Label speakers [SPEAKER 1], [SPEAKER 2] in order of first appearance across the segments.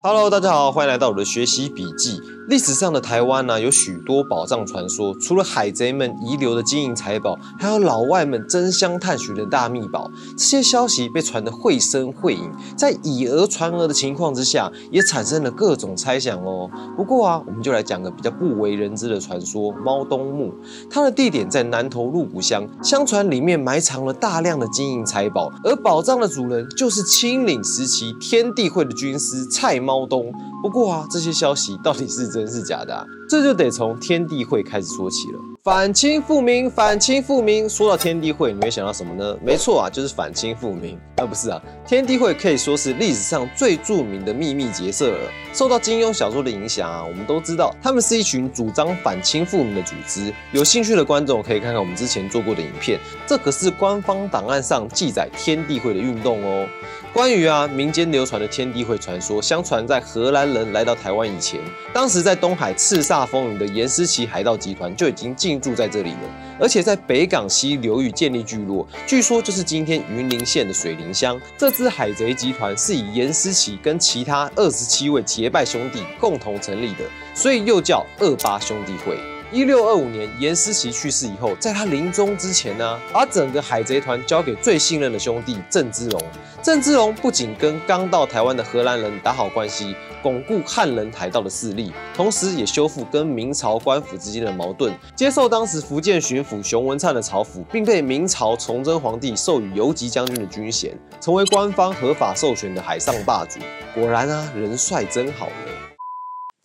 [SPEAKER 1] Hello，大家好，欢迎来到我的学习笔记。历史上的台湾呢，有许多宝藏传说，除了海贼们遗留的金银财宝，还有老外们争相探寻的大秘宝。这些消息被传得绘声绘影，在以讹传讹的情况之下，也产生了各种猜想哦。不过啊，我们就来讲个比较不为人知的传说——猫东墓。它的地点在南投鹿谷乡，相传里面埋藏了大量的金银财宝，而宝藏的主人就是清领时期天地会的军师蔡。猫东，不过啊，这些消息到底是真真是假的啊？这就得从天地会开始说起了。反清复明，反清复明。说到天地会，你会想到什么呢？没错啊，就是反清复明。啊，不是啊，天地会可以说是历史上最著名的秘密结社了。受到金庸小说的影响啊，我们都知道他们是一群主张反清复明的组织。有兴趣的观众可以看看我们之前做过的影片，这可是官方档案上记载天地会的运动哦。关于啊民间流传的天地会传说，相传在荷兰人来到台湾以前，当时在在东海叱咤风云的严思琪海盗集团就已经进驻在这里了，而且在北港西流域建立聚落，据说就是今天云林县的水林乡。这支海贼集团是以严思琪跟其他二十七位结拜兄弟共同成立的，所以又叫二八兄弟会。一六二五年，严思齐去世以后，在他临终之前呢，把整个海贼团交给最信任的兄弟郑芝龙。郑芝龙不仅跟刚到台湾的荷兰人打好关系，巩固汉人海盗的势力，同时也修复跟明朝官府之间的矛盾，接受当时福建巡抚熊文灿的朝服，并被明朝崇祯皇帝授予游击将军的军衔，成为官方合法授权的海上霸主。果然啊，人帅真好呢。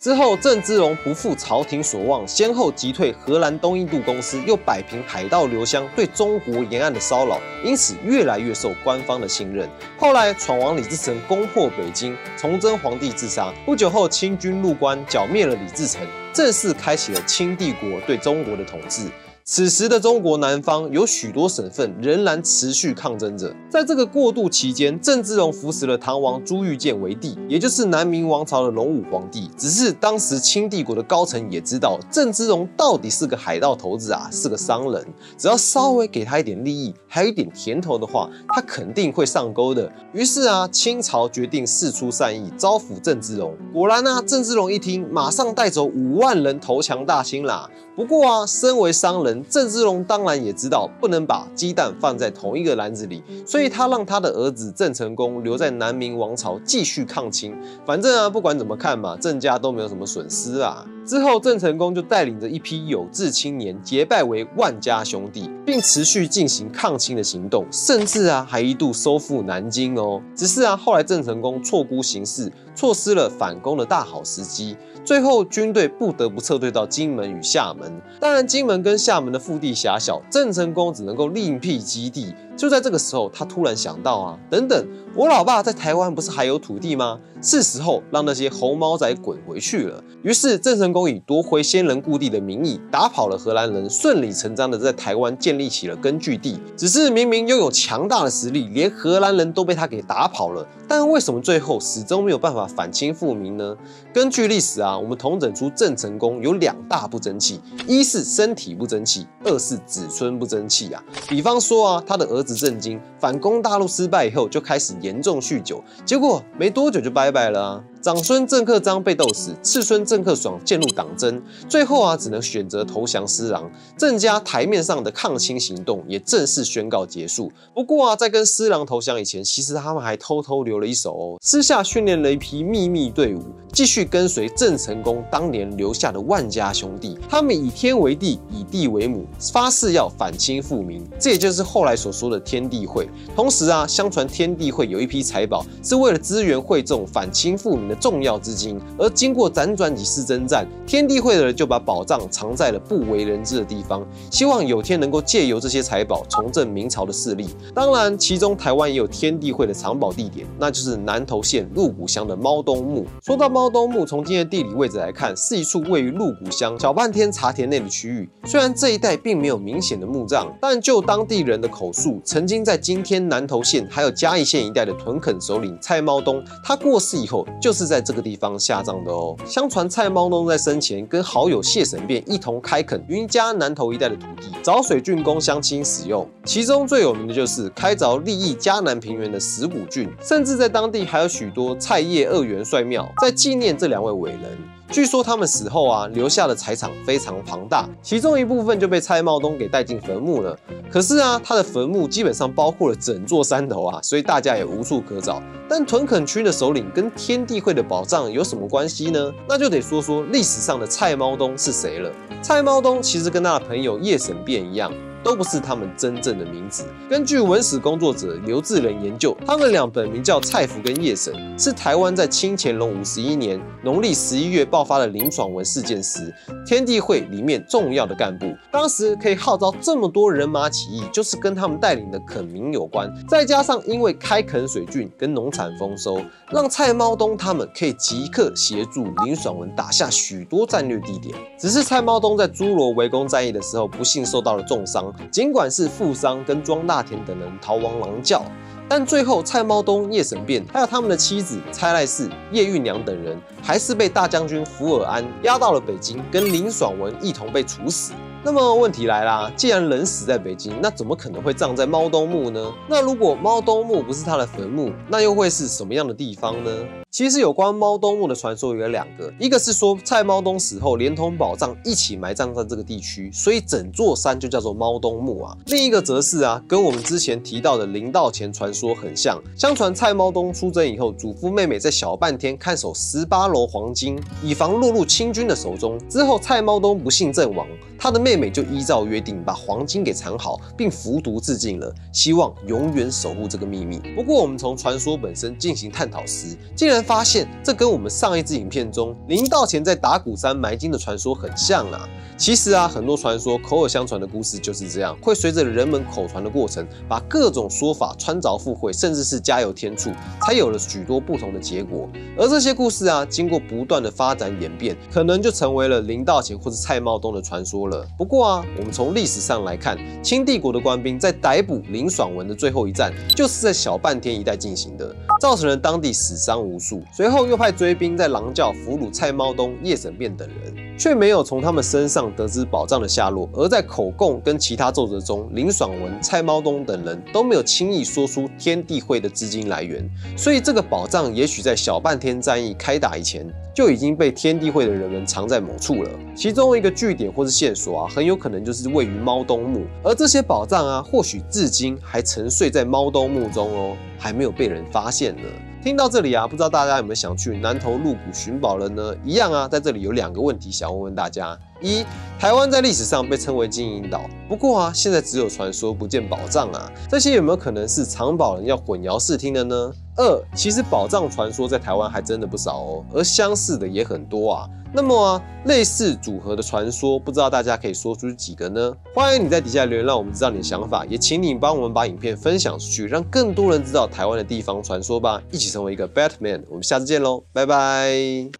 [SPEAKER 1] 之后，郑芝龙不负朝廷所望，先后击退荷兰东印度公司，又摆平海盗刘湘对中国沿岸的骚扰，因此越来越受官方的信任。后来闯王李自成攻破北京，崇祯皇帝自杀。不久后，清军入关，剿灭了李自成，正式开启了清帝国对中国的统治。此时的中国南方有许多省份仍然持续抗争着。在这个过渡期间，郑芝龙扶持了唐王朱玉建为帝，也就是南明王朝的隆武皇帝。只是当时清帝国的高层也知道郑芝龙到底是个海盗头子啊，是个商人。只要稍微给他一点利益，还有一点甜头的话，他肯定会上钩的。于是啊，清朝决定释出善意，招抚郑芝龙。果然啊，郑芝龙一听，马上带走五万人投降大清啦。不过啊，身为商人。郑芝龙当然也知道不能把鸡蛋放在同一个篮子里，所以他让他的儿子郑成功留在南明王朝继续抗清。反正啊，不管怎么看嘛，郑家都没有什么损失啊。之后，郑成功就带领着一批有志青年结拜为万家兄弟，并持续进行抗清的行动，甚至啊还一度收复南京哦。只是啊，后来郑成功错估形势，错失了反攻的大好时机，最后军队不得不撤退到金门与厦门。当然，金门跟厦门的腹地狭小，郑成功只能够另辟基地。就在这个时候，他突然想到啊，等等，我老爸在台湾不是还有土地吗？是时候让那些红毛仔滚回去了。于是郑成功以夺回先人故地的名义，打跑了荷兰人，顺理成章的在台湾建立起了根据地。只是明明拥有强大的实力，连荷兰人都被他给打跑了，但为什么最后始终没有办法反清复明呢？根据历史啊，我们统整出郑成功有两大不争气：一是身体不争气，二是子孙不争气啊。比方说啊，他的儿子郑经反攻大陆失败以后，就开始严重酗酒，结果没多久就拜拜了啊。长孙郑克章被斗死，次孙郑克爽陷入党争，最后啊只能选择投降施琅。郑家台面上的抗清行动也正式宣告结束。不过啊，在跟施琅投降以前，其实他们还偷偷留了一手哦，私下训练了一批秘密队伍，继续跟随郑成功当年留下的万家兄弟。他们以天为地，以地为母，发誓要反清复明。这也就是后来所说的天地会。同时啊，相传天地会有一批财宝，是为了支援会众反清复明的。重要资金，而经过辗转几次征战，天地会的人就把宝藏藏在了不为人知的地方，希望有天能够借由这些财宝重振明朝的势力。当然，其中台湾也有天地会的藏宝地点，那就是南投县鹿谷乡的猫东墓。说到猫东墓，从今天的地理位置来看，是一处位于鹿谷乡小半天茶田内的区域。虽然这一带并没有明显的墓葬，但就当地人的口述，曾经在今天南投县还有嘉义县一带的屯垦首领蔡猫东，他过世以后就是。是在这个地方下葬的哦。相传蔡猫弄在生前跟好友谢神便一同开垦云家南投一带的土地，找水郡供乡亲使用。其中最有名的就是开凿利益嘉南平原的石鼓郡，甚至在当地还有许多蔡叶二元帅庙，在纪念这两位伟人。据说他们死后啊，留下的财产非常庞大，其中一部分就被蔡茂东给带进坟墓了。可是啊，他的坟墓基本上包括了整座山头啊，所以大家也无处可找。但屯垦区的首领跟天地会的宝藏有什么关系呢？那就得说说历史上的蔡茂东是谁了。蔡茂东其实跟他的朋友叶审辩一样。都不是他们真正的名字。根据文史工作者刘志仁研究，他们两本名叫蔡福跟叶神，是台湾在清乾隆五十一年农历十一月爆发的林爽文事件时，天地会里面重要的干部。当时可以号召这么多人马起义，就是跟他们带领的垦民有关。再加上因为开垦水郡跟农产丰收，让蔡猫东他们可以即刻协助林爽文打下许多战略地点。只是蔡猫东在诸罗围攻战役的时候，不幸受到了重伤。尽管是富商跟庄大田等人逃亡狼叫，但最后蔡茂东、叶神变还有他们的妻子蔡赖氏、叶玉娘等人，还是被大将军福尔安押到了北京，跟林爽文一同被处死。那么问题来啦，既然人死在北京，那怎么可能会葬在猫东墓呢？那如果猫东墓不是他的坟墓，那又会是什么样的地方呢？其实有关猫东墓的传说有两个，一个是说蔡猫东死后连同宝藏一起埋葬在这个地区，所以整座山就叫做猫东墓啊。另一个则是啊，跟我们之前提到的林道前传说很像。相传蔡猫东出征以后，嘱咐妹妹在小半天看守十八楼黄金，以防落入清军的手中。之后蔡猫东不幸阵亡，他的妹妹妹就依照约定把黄金给藏好，并服毒自尽了，希望永远守护这个秘密。不过我们从传说本身进行探讨时，竟然发现这跟我们上一支影片中林道前在打鼓山埋金的传说很像啊！其实啊，很多传说口耳相传的故事就是这样，会随着人们口传的过程，把各种说法穿凿附会，甚至是加油添醋，才有了许多不同的结果。而这些故事啊，经过不断的发展演变，可能就成为了林道前或者蔡茂东的传说了。不过啊，我们从历史上来看，清帝国的官兵在逮捕林爽文的最后一战，就是在小半天一带进行的，造成了当地死伤无数。随后又派追兵在狼教俘虏蔡猫东、叶审辩等人，却没有从他们身上得知宝藏的下落。而在口供跟其他奏折中，林爽文、蔡猫东等人都没有轻易说出天地会的资金来源，所以这个宝藏也许在小半天战役开打以前就已经被天地会的人们藏在某处了。其中一个据点或是线索啊，很有可能就是位于猫东墓，而这些宝藏啊，或许至今还沉睡在猫东墓中哦，还没有被人发现呢。听到这里啊，不知道大家有没有想去南投鹿谷寻宝了呢？一样啊，在这里有两个问题想问问大家：一，台湾在历史上被称为金银岛，不过啊，现在只有传说不见宝藏啊，这些有没有可能是藏宝人要混淆视听的呢？二，其实宝藏传说在台湾还真的不少哦，而相似的也很多啊。那么啊，类似组合的传说，不知道大家可以说出几个呢？欢迎你在底下留言，让我们知道你的想法，也请你帮我们把影片分享出去，让更多人知道台湾的地方传说吧，一起成为一个 Batman。我们下次见喽，拜拜。